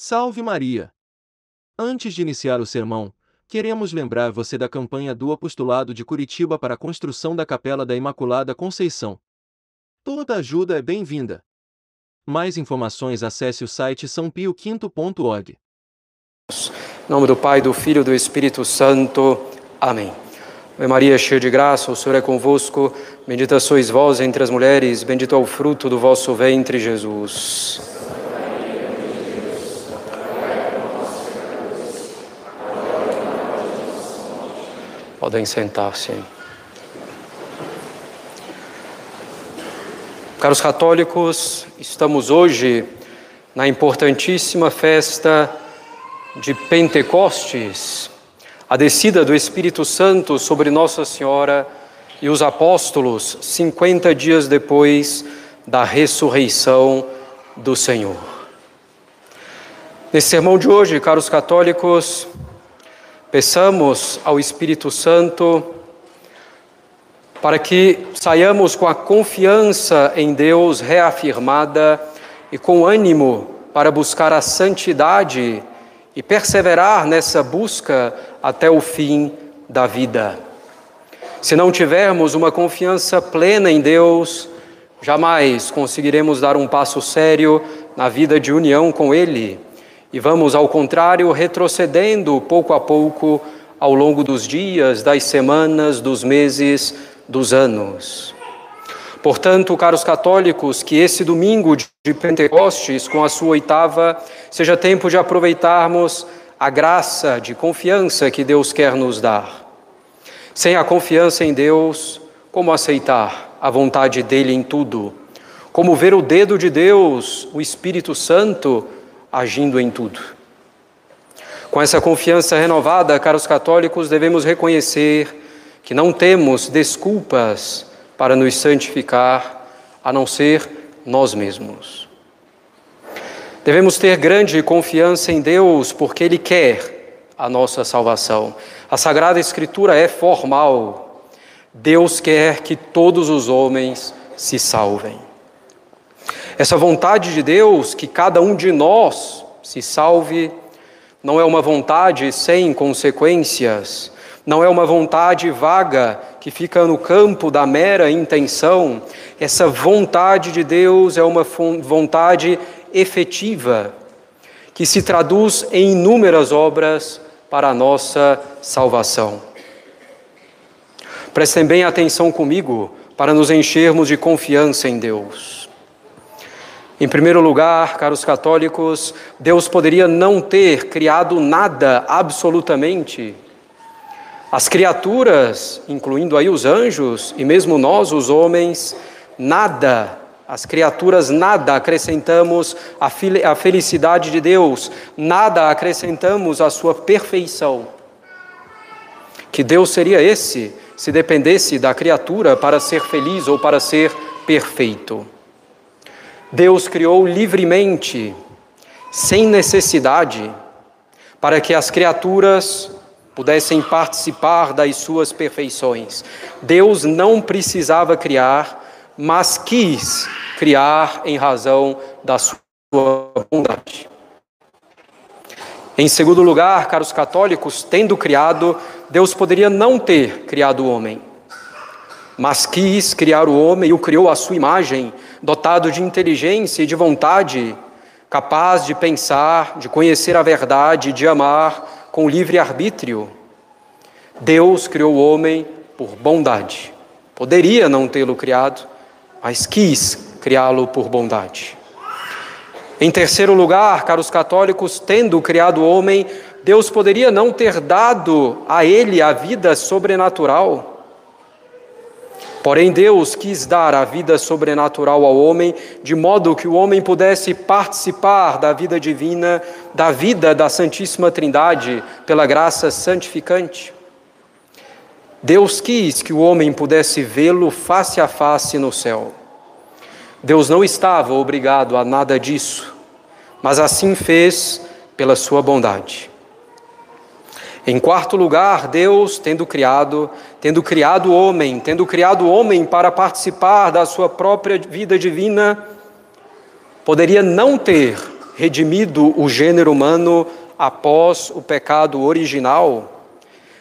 Salve Maria! Antes de iniciar o sermão, queremos lembrar você da campanha do Apostolado de Curitiba para a construção da Capela da Imaculada Conceição. Toda ajuda é bem-vinda. Mais informações acesse o site sãopioquinto.org. Em nome do Pai, do Filho e do Espírito Santo. Amém. Ave Maria, cheia de graça, o Senhor é convosco. Bendita sois vós entre as mulheres, bendito é o fruto do vosso ventre, Jesus. Podem sentar-se. Caros católicos, estamos hoje na importantíssima festa de Pentecostes, a descida do Espírito Santo sobre Nossa Senhora e os apóstolos, 50 dias depois da ressurreição do Senhor. Nesse sermão de hoje, caros católicos, Peçamos ao Espírito Santo para que saiamos com a confiança em Deus reafirmada e com ânimo para buscar a santidade e perseverar nessa busca até o fim da vida. Se não tivermos uma confiança plena em Deus, jamais conseguiremos dar um passo sério na vida de união com Ele e vamos, ao contrário, retrocedendo pouco a pouco ao longo dos dias, das semanas, dos meses, dos anos. Portanto, caros católicos, que esse domingo de Pentecostes, com a sua oitava, seja tempo de aproveitarmos a graça de confiança que Deus quer nos dar. Sem a confiança em Deus, como aceitar a vontade dele em tudo? Como ver o dedo de Deus, o Espírito Santo, agindo em tudo. Com essa confiança renovada, caros católicos, devemos reconhecer que não temos desculpas para nos santificar a não ser nós mesmos. Devemos ter grande confiança em Deus porque Ele quer a nossa salvação. A Sagrada Escritura é formal. Deus quer que todos os homens se salvem. Essa vontade de Deus que cada um de nós se salve não é uma vontade sem consequências, não é uma vontade vaga que fica no campo da mera intenção. Essa vontade de Deus é uma vontade efetiva que se traduz em inúmeras obras para a nossa salvação. Prestem bem atenção comigo para nos enchermos de confiança em Deus. Em primeiro lugar, caros católicos, Deus poderia não ter criado nada absolutamente. As criaturas, incluindo aí os anjos e mesmo nós, os homens, nada, as criaturas nada acrescentamos à felicidade de Deus, nada acrescentamos à sua perfeição. Que Deus seria esse se dependesse da criatura para ser feliz ou para ser perfeito? Deus criou livremente, sem necessidade, para que as criaturas pudessem participar das suas perfeições. Deus não precisava criar, mas quis criar em razão da sua bondade. Em segundo lugar, caros católicos, tendo criado, Deus poderia não ter criado o homem, mas quis criar o homem e o criou à sua imagem, dotado de inteligência e de vontade, capaz de pensar, de conhecer a verdade, de amar com livre arbítrio. Deus criou o homem por bondade. Poderia não tê-lo criado, mas quis criá-lo por bondade. Em terceiro lugar, caros católicos, tendo criado o homem, Deus poderia não ter dado a ele a vida sobrenatural Porém, Deus quis dar a vida sobrenatural ao homem, de modo que o homem pudesse participar da vida divina, da vida da Santíssima Trindade, pela graça santificante. Deus quis que o homem pudesse vê-lo face a face no céu. Deus não estava obrigado a nada disso, mas assim fez pela sua bondade. Em quarto lugar, Deus, tendo criado, tendo criado o homem, tendo criado o homem para participar da sua própria vida divina, poderia não ter redimido o gênero humano após o pecado original,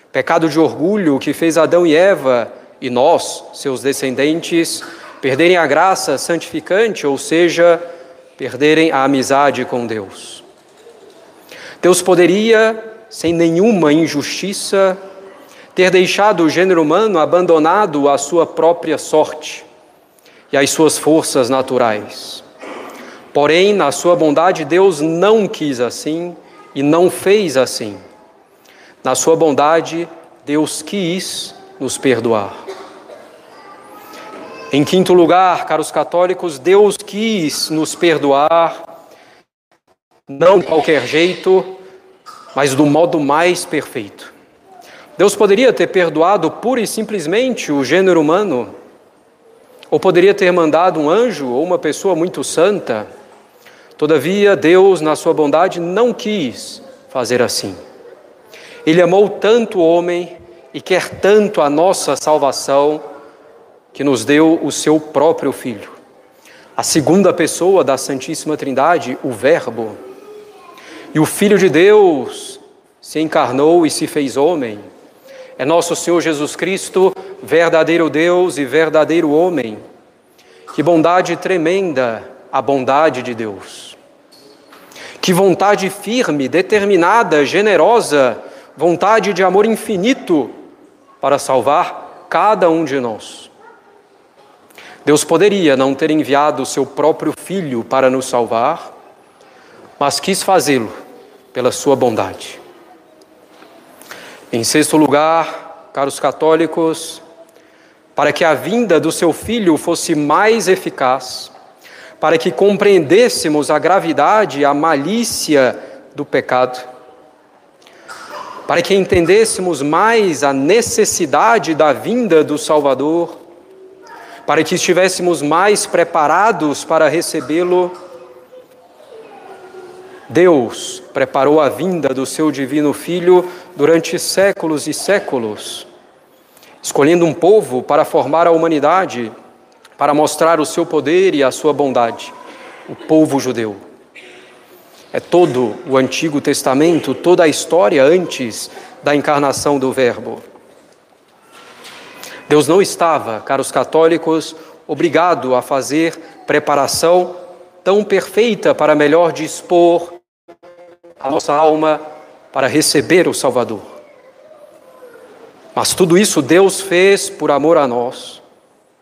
pecado de orgulho que fez Adão e Eva e nós, seus descendentes, perderem a graça santificante, ou seja, perderem a amizade com Deus. Deus poderia, sem nenhuma injustiça, ter deixado o gênero humano abandonado à sua própria sorte e às suas forças naturais. Porém, na sua bondade, Deus não quis assim e não fez assim. Na sua bondade, Deus quis nos perdoar. Em quinto lugar, caros católicos, Deus quis nos perdoar, não de qualquer jeito, mas do modo mais perfeito. Deus poderia ter perdoado pura e simplesmente o gênero humano, ou poderia ter mandado um anjo ou uma pessoa muito santa. Todavia, Deus, na sua bondade, não quis fazer assim. Ele amou tanto o homem e quer tanto a nossa salvação, que nos deu o seu próprio Filho. A segunda pessoa da Santíssima Trindade, o Verbo. E o Filho de Deus se encarnou e se fez homem. É nosso Senhor Jesus Cristo, verdadeiro Deus e verdadeiro homem. Que bondade tremenda a bondade de Deus. Que vontade firme, determinada, generosa, vontade de amor infinito para salvar cada um de nós. Deus poderia não ter enviado o seu próprio filho para nos salvar, mas quis fazê-lo pela sua bondade. Em sexto lugar, caros católicos, para que a vinda do seu filho fosse mais eficaz, para que compreendêssemos a gravidade a malícia do pecado, para que entendêssemos mais a necessidade da vinda do Salvador, para que estivéssemos mais preparados para recebê-lo, Deus preparou a vinda do seu divino Filho durante séculos e séculos, escolhendo um povo para formar a humanidade, para mostrar o seu poder e a sua bondade, o povo judeu. É todo o Antigo Testamento, toda a história antes da encarnação do Verbo. Deus não estava, caros católicos, obrigado a fazer preparação tão perfeita para melhor dispor a nossa alma para receber o Salvador. Mas tudo isso Deus fez por amor a nós,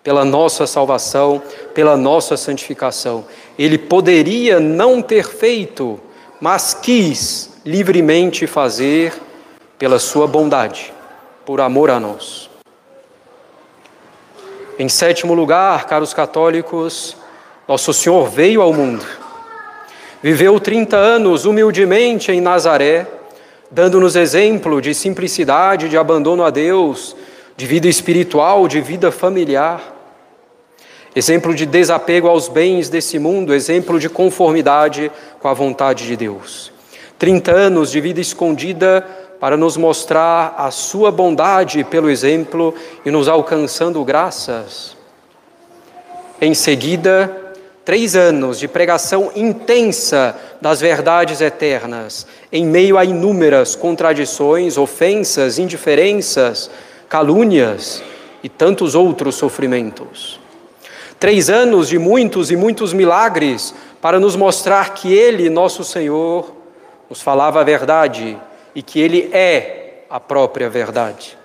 pela nossa salvação, pela nossa santificação. Ele poderia não ter feito, mas quis livremente fazer pela sua bondade, por amor a nós. Em sétimo lugar, caros católicos, Nosso Senhor veio ao mundo. Viveu 30 anos humildemente em Nazaré, dando-nos exemplo de simplicidade, de abandono a Deus, de vida espiritual, de vida familiar exemplo de desapego aos bens desse mundo, exemplo de conformidade com a vontade de Deus. 30 anos de vida escondida para nos mostrar a sua bondade pelo exemplo e nos alcançando graças. Em seguida, três anos de pregação intensa das verdades eternas, em meio a inúmeras contradições, ofensas, indiferenças, calúnias e tantos outros sofrimentos. Três anos de muitos e muitos milagres para nos mostrar que Ele, nosso Senhor, nos falava a verdade e que Ele é a própria verdade.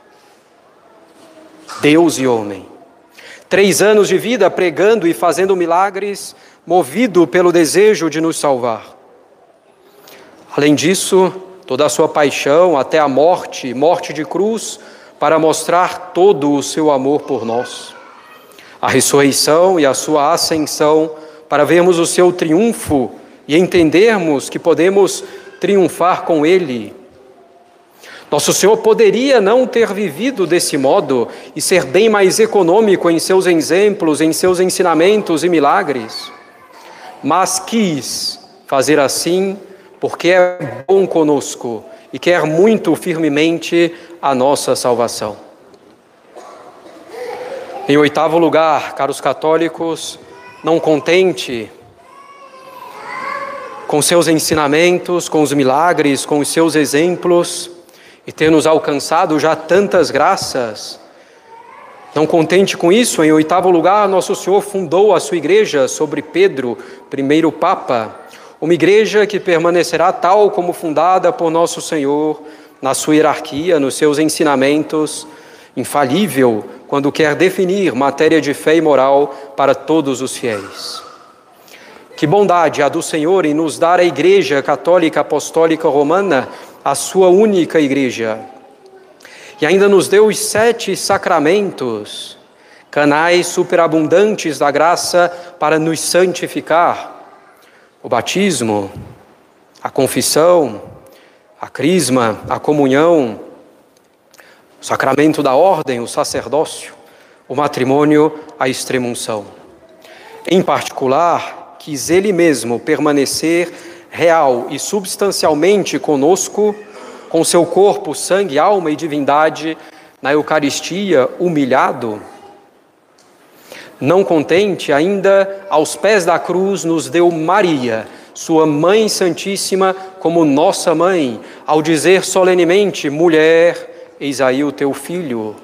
Deus e homem. Três anos de vida pregando e fazendo milagres, movido pelo desejo de nos salvar. Além disso, toda a sua paixão até a morte, morte de cruz, para mostrar todo o seu amor por nós a ressurreição e a sua ascensão, para vermos o seu triunfo e entendermos que podemos triunfar com Ele. Nosso Senhor poderia não ter vivido desse modo e ser bem mais econômico em seus exemplos, em seus ensinamentos e milagres, mas quis fazer assim porque é bom conosco e quer muito firmemente a nossa salvação. Em oitavo lugar, caros católicos, não contente com seus ensinamentos, com os milagres, com os seus exemplos e ter nos alcançado já tantas graças. Não contente com isso, em oitavo lugar, Nosso Senhor fundou a sua igreja sobre Pedro, primeiro Papa, uma igreja que permanecerá tal como fundada por Nosso Senhor, na sua hierarquia, nos seus ensinamentos, infalível quando quer definir matéria de fé e moral para todos os fiéis. Que bondade a do Senhor em nos dar a Igreja Católica Apostólica Romana, a sua única igreja. E ainda nos deu os sete sacramentos, canais superabundantes da graça para nos santificar: o batismo, a confissão, a crisma, a comunhão, o sacramento da ordem, o sacerdócio, o matrimônio, a extremunção. Em particular, quis ele mesmo permanecer real e substancialmente conosco, com seu corpo, sangue, alma e divindade, na Eucaristia, humilhado. Não contente, ainda aos pés da cruz nos deu Maria, sua Mãe Santíssima, como nossa mãe, ao dizer solenemente: mulher, eis aí o teu filho,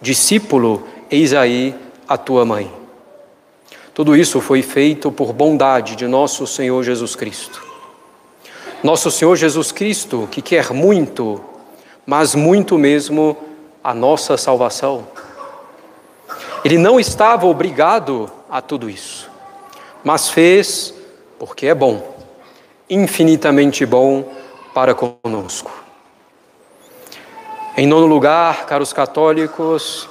discípulo, eis aí a tua mãe. Tudo isso foi feito por bondade de nosso Senhor Jesus Cristo. Nosso Senhor Jesus Cristo, que quer muito, mas muito mesmo, a nossa salvação. Ele não estava obrigado a tudo isso, mas fez porque é bom, infinitamente bom para conosco. Em nono lugar, caros católicos,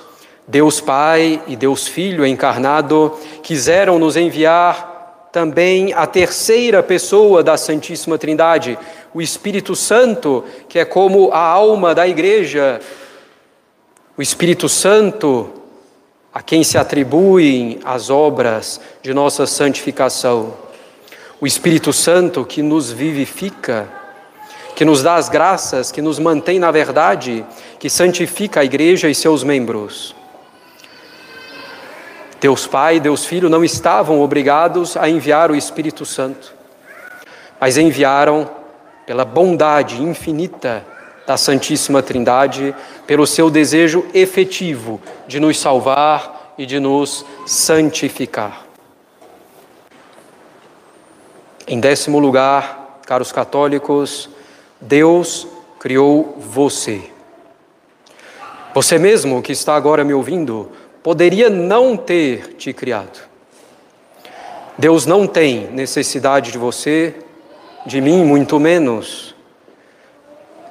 Deus Pai e Deus Filho encarnado quiseram nos enviar também a terceira pessoa da Santíssima Trindade, o Espírito Santo, que é como a alma da igreja. O Espírito Santo, a quem se atribuem as obras de nossa santificação. O Espírito Santo que nos vivifica que nos dá as graças, que nos mantém na verdade, que santifica a igreja e seus membros. Deus Pai Deus Filho não estavam obrigados a enviar o Espírito Santo, mas enviaram pela bondade infinita da Santíssima Trindade, pelo seu desejo efetivo de nos salvar e de nos santificar. Em décimo lugar, caros católicos, Deus criou você. Você mesmo que está agora me ouvindo, poderia não ter te criado. Deus não tem necessidade de você, de mim, muito menos.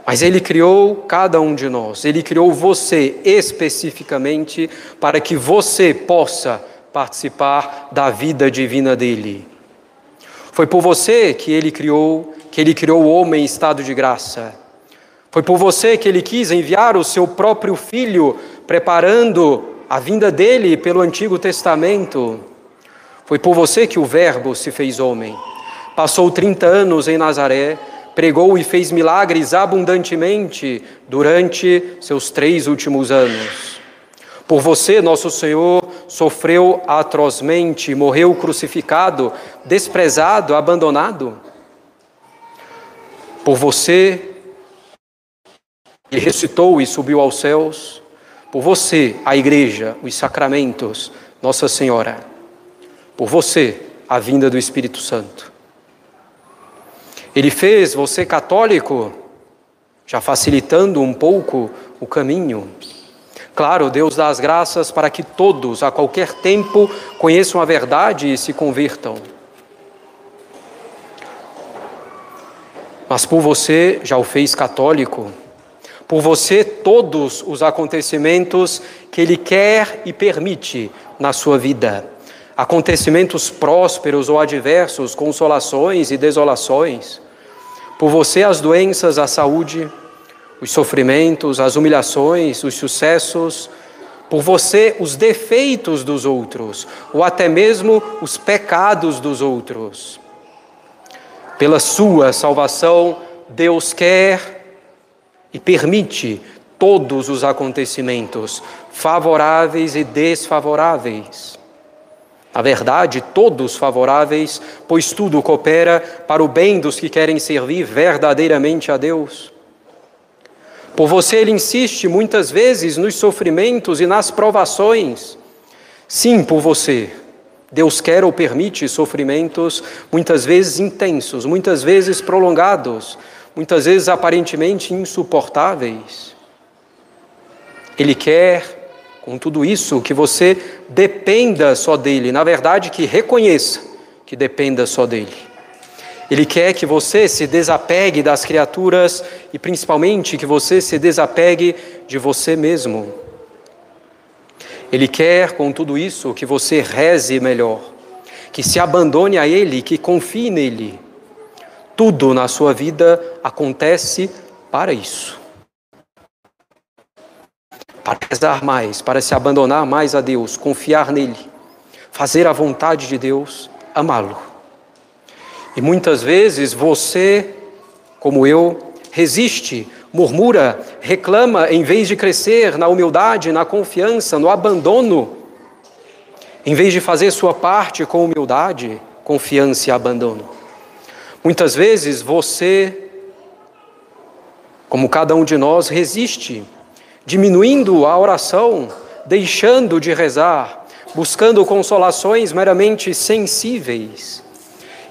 Mas Ele criou cada um de nós, Ele criou você especificamente para que você possa participar da vida divina dele. Foi por você que Ele criou que ele criou o homem em estado de graça. Foi por você que ele quis enviar o seu próprio filho, preparando a vinda dele pelo Antigo Testamento. Foi por você que o Verbo se fez homem. Passou 30 anos em Nazaré, pregou e fez milagres abundantemente durante seus três últimos anos. Por você, nosso Senhor sofreu atrozmente, morreu crucificado, desprezado, abandonado. Por você, ele ressuscitou e subiu aos céus. Por você, a igreja, os sacramentos, Nossa Senhora. Por você, a vinda do Espírito Santo. Ele fez você católico, já facilitando um pouco o caminho. Claro, Deus dá as graças para que todos, a qualquer tempo, conheçam a verdade e se convertam. mas por você já o fez católico. Por você, todos os acontecimentos que Ele quer e permite na sua vida. Acontecimentos prósperos ou adversos, consolações e desolações. Por você, as doenças, a saúde, os sofrimentos, as humilhações, os sucessos. Por você, os defeitos dos outros, ou até mesmo os pecados dos outros pela sua salvação, Deus quer e permite todos os acontecimentos, favoráveis e desfavoráveis. Na verdade, todos favoráveis, pois tudo coopera para o bem dos que querem servir verdadeiramente a Deus. Por você, ele insiste muitas vezes nos sofrimentos e nas provações. Sim, por você. Deus quer ou permite sofrimentos muitas vezes intensos, muitas vezes prolongados, muitas vezes aparentemente insuportáveis. Ele quer, com tudo isso, que você dependa só dele, na verdade, que reconheça que dependa só dele. Ele quer que você se desapegue das criaturas e principalmente que você se desapegue de você mesmo. Ele quer, com tudo isso, que você reze melhor, que se abandone a Ele, que confie nele. Tudo na sua vida acontece para isso. Para rezar mais, para se abandonar mais a Deus, confiar nele, fazer a vontade de Deus, amá-lo. E muitas vezes você, como eu, resiste murmura, reclama, em vez de crescer na humildade, na confiança, no abandono, em vez de fazer sua parte com humildade, confiança e abandono. Muitas vezes você, como cada um de nós, resiste, diminuindo a oração, deixando de rezar, buscando consolações meramente sensíveis,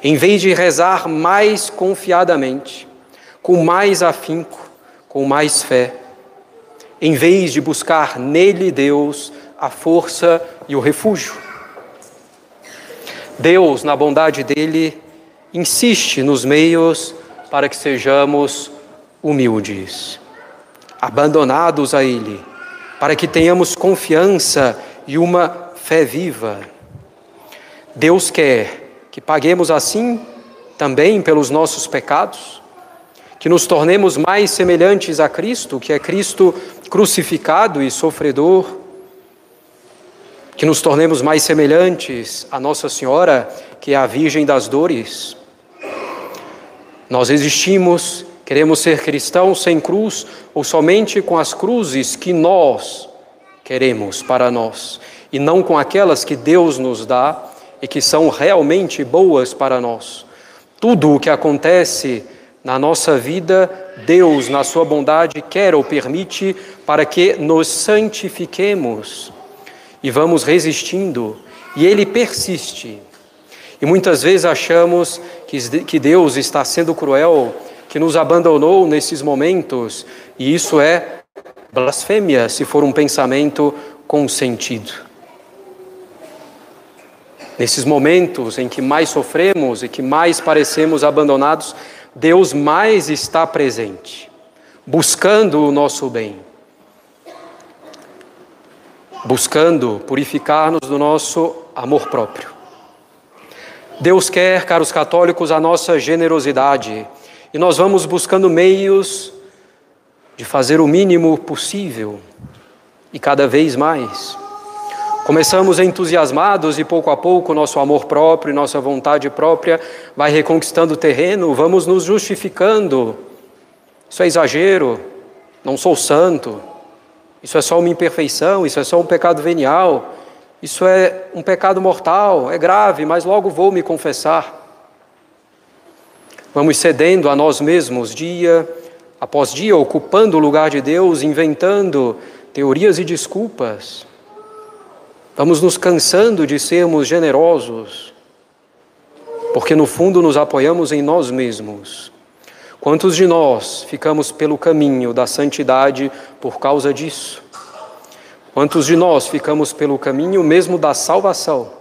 em vez de rezar mais confiadamente, com mais afinco, com mais fé, em vez de buscar nele, Deus, a força e o refúgio. Deus, na bondade dele, insiste nos meios para que sejamos humildes, abandonados a Ele, para que tenhamos confiança e uma fé viva. Deus quer que paguemos assim também pelos nossos pecados, que nos tornemos mais semelhantes a Cristo, que é Cristo crucificado e sofredor, que nos tornemos mais semelhantes a Nossa Senhora, que é a Virgem das Dores. Nós existimos, queremos ser cristãos sem cruz ou somente com as cruzes que nós queremos para nós e não com aquelas que Deus nos dá e que são realmente boas para nós. Tudo o que acontece na nossa vida, Deus, na sua bondade, quer ou permite para que nos santifiquemos e vamos resistindo, e Ele persiste. E muitas vezes achamos que Deus está sendo cruel, que nos abandonou nesses momentos, e isso é blasfêmia se for um pensamento com sentido. Nesses momentos em que mais sofremos e que mais parecemos abandonados, Deus mais está presente, buscando o nosso bem, buscando purificar-nos do nosso amor próprio. Deus quer, caros católicos, a nossa generosidade e nós vamos buscando meios de fazer o mínimo possível e cada vez mais. Começamos entusiasmados e pouco a pouco nosso amor próprio, nossa vontade própria vai reconquistando o terreno, vamos nos justificando. Isso é exagero, não sou santo, isso é só uma imperfeição, isso é só um pecado venial, isso é um pecado mortal, é grave, mas logo vou me confessar. Vamos cedendo a nós mesmos dia após dia, ocupando o lugar de Deus, inventando teorias e desculpas. Vamos nos cansando de sermos generosos, porque no fundo nos apoiamos em nós mesmos. Quantos de nós ficamos pelo caminho da santidade por causa disso? Quantos de nós ficamos pelo caminho mesmo da salvação?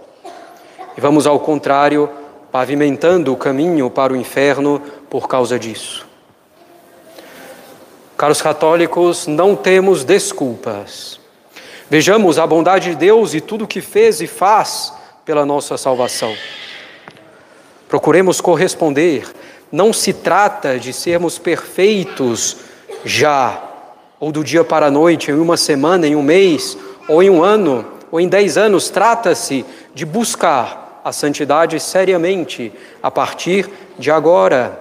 E vamos, ao contrário, pavimentando o caminho para o inferno por causa disso. Caros católicos, não temos desculpas. Vejamos a bondade de Deus e tudo o que fez e faz pela nossa salvação. Procuremos corresponder. Não se trata de sermos perfeitos já, ou do dia para a noite, em uma semana, em um mês, ou em um ano, ou em dez anos. Trata-se de buscar a santidade seriamente a partir de agora,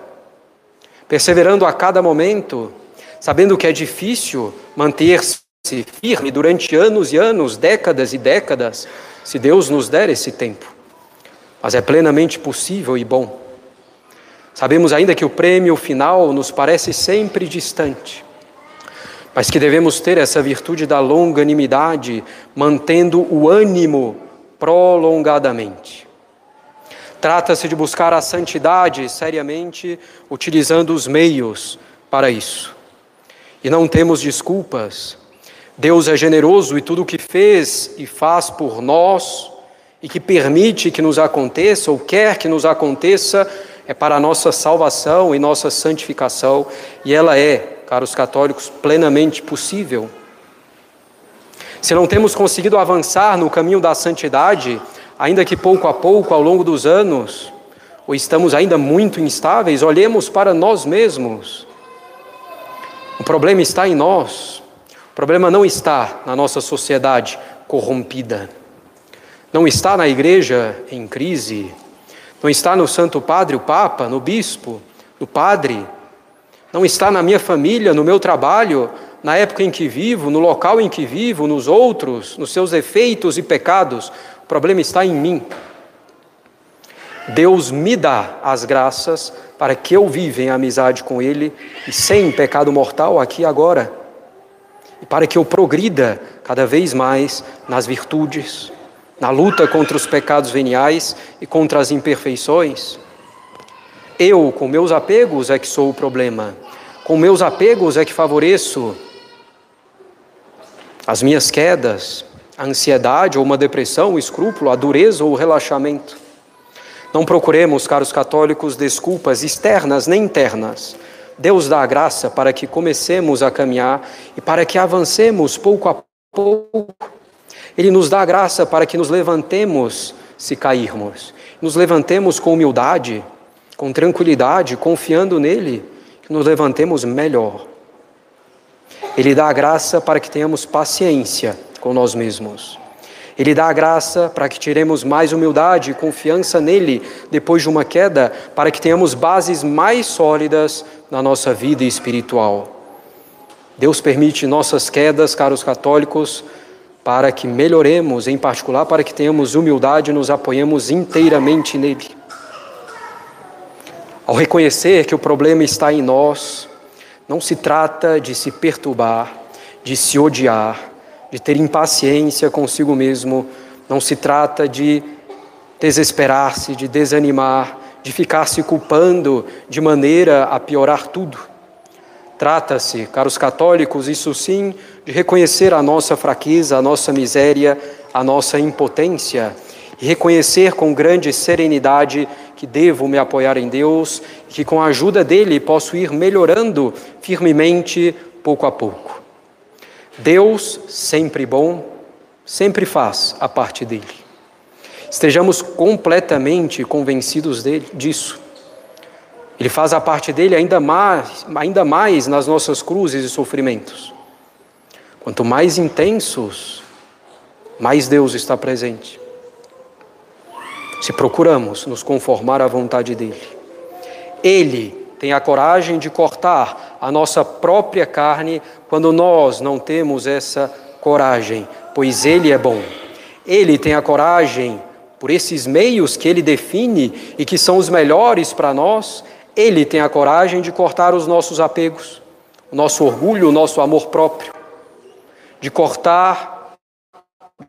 perseverando a cada momento, sabendo que é difícil manter-se firme durante anos e anos, décadas e décadas, se Deus nos der esse tempo. Mas é plenamente possível e bom. Sabemos ainda que o prêmio final nos parece sempre distante, mas que devemos ter essa virtude da longanimidade, mantendo o ânimo prolongadamente. Trata-se de buscar a santidade seriamente, utilizando os meios para isso. E não temos desculpas. Deus é generoso e tudo o que fez e faz por nós e que permite que nos aconteça ou quer que nos aconteça é para a nossa salvação e nossa santificação, e ela é, caros católicos, plenamente possível. Se não temos conseguido avançar no caminho da santidade, ainda que pouco a pouco, ao longo dos anos, ou estamos ainda muito instáveis, olhemos para nós mesmos. O problema está em nós. O problema não está na nossa sociedade corrompida. Não está na igreja em crise. Não está no Santo Padre, o Papa, no Bispo, no Padre. Não está na minha família, no meu trabalho, na época em que vivo, no local em que vivo, nos outros, nos seus defeitos e pecados problema está em mim. Deus me dá as graças para que eu viva em amizade com Ele e sem pecado mortal aqui e agora. E para que eu progrida cada vez mais nas virtudes, na luta contra os pecados veniais e contra as imperfeições. Eu, com meus apegos, é que sou o problema. Com meus apegos é que favoreço as minhas quedas, a ansiedade ou uma depressão, o escrúpulo, a dureza ou o relaxamento. Não procuremos, caros católicos, desculpas externas nem internas. Deus dá a graça para que comecemos a caminhar e para que avancemos pouco a pouco. Ele nos dá a graça para que nos levantemos se cairmos. Nos levantemos com humildade, com tranquilidade, confiando nele, que nos levantemos melhor. Ele dá a graça para que tenhamos paciência com nós mesmos. Ele dá a graça para que tiremos mais humildade e confiança nele depois de uma queda, para que tenhamos bases mais sólidas na nossa vida espiritual. Deus permite nossas quedas, caros católicos, para que melhoremos, em particular para que tenhamos humildade e nos apoiemos inteiramente nele. Ao reconhecer que o problema está em nós, não se trata de se perturbar, de se odiar, de ter impaciência consigo mesmo, não se trata de desesperar-se, de desanimar, de ficar se culpando de maneira a piorar tudo. Trata-se, caros católicos, isso sim, de reconhecer a nossa fraqueza, a nossa miséria, a nossa impotência e reconhecer com grande serenidade que devo me apoiar em Deus e que com a ajuda dele posso ir melhorando firmemente pouco a pouco. Deus, sempre bom, sempre faz a parte dele. Estejamos completamente convencidos dele, disso. Ele faz a parte dele ainda mais, ainda mais nas nossas cruzes e sofrimentos. Quanto mais intensos, mais Deus está presente. Se procuramos nos conformar à vontade dele. Ele tem a coragem de cortar a nossa própria carne quando nós não temos essa coragem, pois Ele é bom. Ele tem a coragem, por esses meios que Ele define e que são os melhores para nós, Ele tem a coragem de cortar os nossos apegos, o nosso orgulho, o nosso amor próprio, de cortar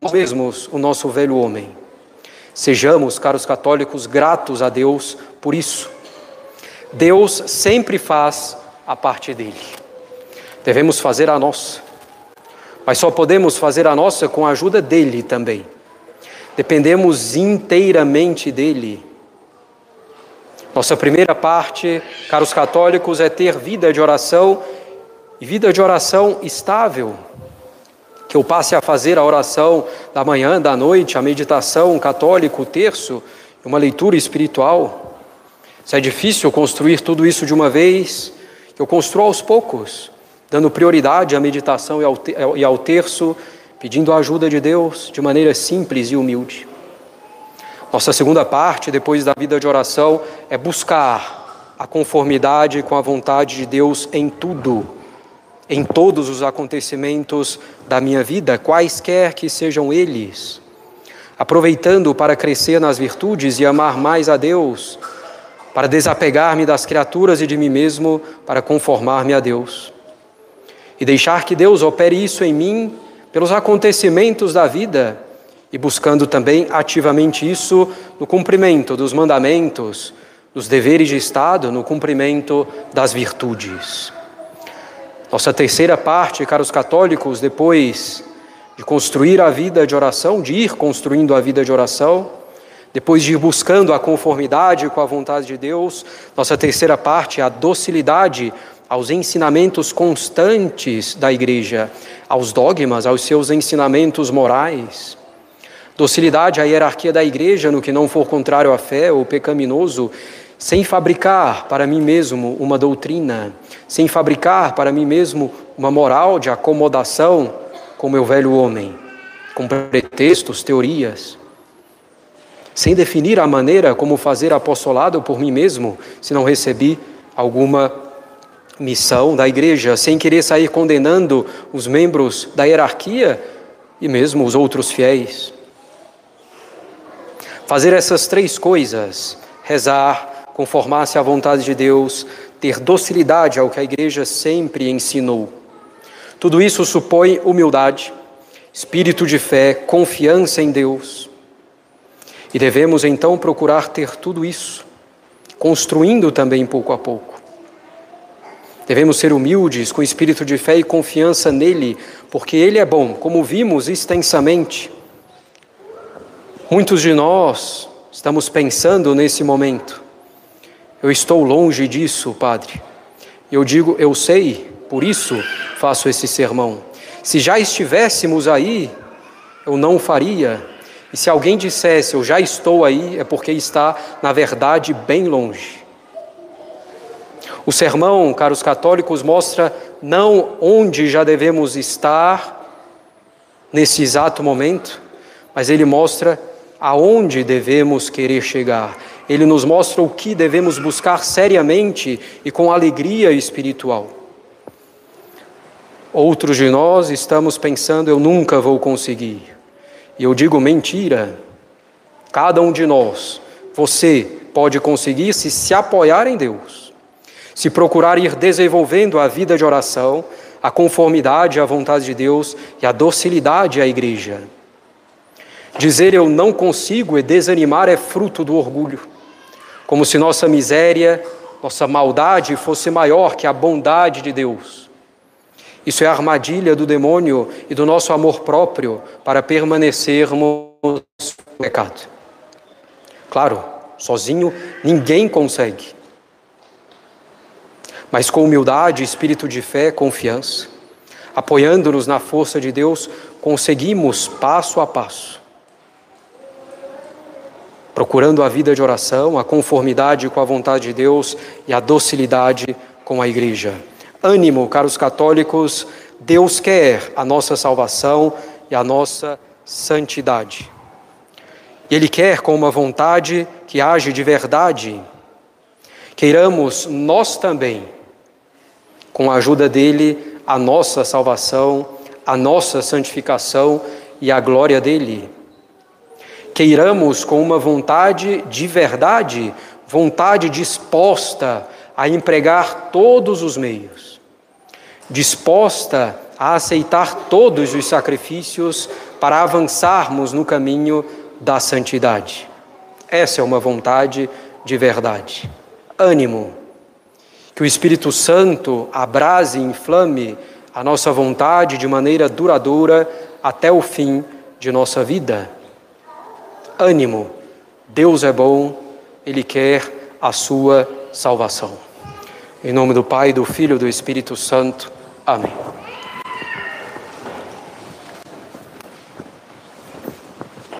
nós mesmos o nosso velho homem. Sejamos, caros católicos, gratos a Deus por isso Deus sempre faz a parte dele. Devemos fazer a nossa. Mas só podemos fazer a nossa com a ajuda dele também. Dependemos inteiramente dele. Nossa primeira parte, caros católicos, é ter vida de oração e vida de oração estável. Que eu passe a fazer a oração da manhã, da noite, a meditação católico, o terço, uma leitura espiritual. Se é difícil construir tudo isso de uma vez, eu construo aos poucos, dando prioridade à meditação e ao terço, pedindo a ajuda de Deus de maneira simples e humilde. Nossa segunda parte, depois da vida de oração, é buscar a conformidade com a vontade de Deus em tudo, em todos os acontecimentos da minha vida, quaisquer que sejam eles, aproveitando para crescer nas virtudes e amar mais a Deus, para desapegar-me das criaturas e de mim mesmo, para conformar-me a Deus. E deixar que Deus opere isso em mim pelos acontecimentos da vida e buscando também ativamente isso no cumprimento dos mandamentos, dos deveres de Estado, no cumprimento das virtudes. Nossa terceira parte, caros católicos, depois de construir a vida de oração, de ir construindo a vida de oração, depois de ir buscando a conformidade com a vontade de Deus, nossa terceira parte é a docilidade aos ensinamentos constantes da igreja, aos dogmas, aos seus ensinamentos morais. Docilidade à hierarquia da igreja no que não for contrário à fé ou pecaminoso, sem fabricar para mim mesmo uma doutrina, sem fabricar para mim mesmo uma moral de acomodação com meu velho homem, com pretextos, teorias, sem definir a maneira como fazer apostolado por mim mesmo, se não recebi alguma missão da igreja, sem querer sair condenando os membros da hierarquia e mesmo os outros fiéis. Fazer essas três coisas, rezar, conformar-se à vontade de Deus, ter docilidade ao que a igreja sempre ensinou. Tudo isso supõe humildade, espírito de fé, confiança em Deus. E devemos então procurar ter tudo isso, construindo também pouco a pouco. Devemos ser humildes, com espírito de fé e confiança nele, porque ele é bom, como vimos extensamente. Muitos de nós estamos pensando nesse momento, eu estou longe disso, Padre. Eu digo, eu sei, por isso faço esse sermão. Se já estivéssemos aí, eu não faria. E se alguém dissesse, eu já estou aí, é porque está, na verdade, bem longe. O sermão, caros católicos, mostra não onde já devemos estar nesse exato momento, mas ele mostra aonde devemos querer chegar ele nos mostra o que devemos buscar seriamente e com alegria espiritual. Outros de nós estamos pensando, eu nunca vou conseguir. E eu digo mentira. Cada um de nós, você pode conseguir se se apoiar em Deus, se procurar ir desenvolvendo a vida de oração, a conformidade à vontade de Deus e a docilidade à igreja. Dizer eu não consigo e desanimar é fruto do orgulho como se nossa miséria, nossa maldade fosse maior que a bondade de Deus. Isso é a armadilha do demônio e do nosso amor próprio para permanecermos no pecado. Claro, sozinho ninguém consegue. Mas com humildade, espírito de fé, confiança, apoiando-nos na força de Deus, conseguimos passo a passo procurando a vida de oração, a conformidade com a vontade de Deus e a docilidade com a igreja. Ânimo, caros católicos, Deus quer a nossa salvação e a nossa santidade. Ele quer com uma vontade que age de verdade. Queiramos nós também, com a ajuda dele, a nossa salvação, a nossa santificação e a glória dele queiramos com uma vontade de verdade, vontade disposta a empregar todos os meios, disposta a aceitar todos os sacrifícios para avançarmos no caminho da santidade. Essa é uma vontade de verdade. Ânimo, que o Espírito Santo abrase e inflame a nossa vontade de maneira duradoura até o fim de nossa vida ânimo, Deus é bom, Ele quer a sua salvação. Em nome do Pai, do Filho e do Espírito Santo. Amém.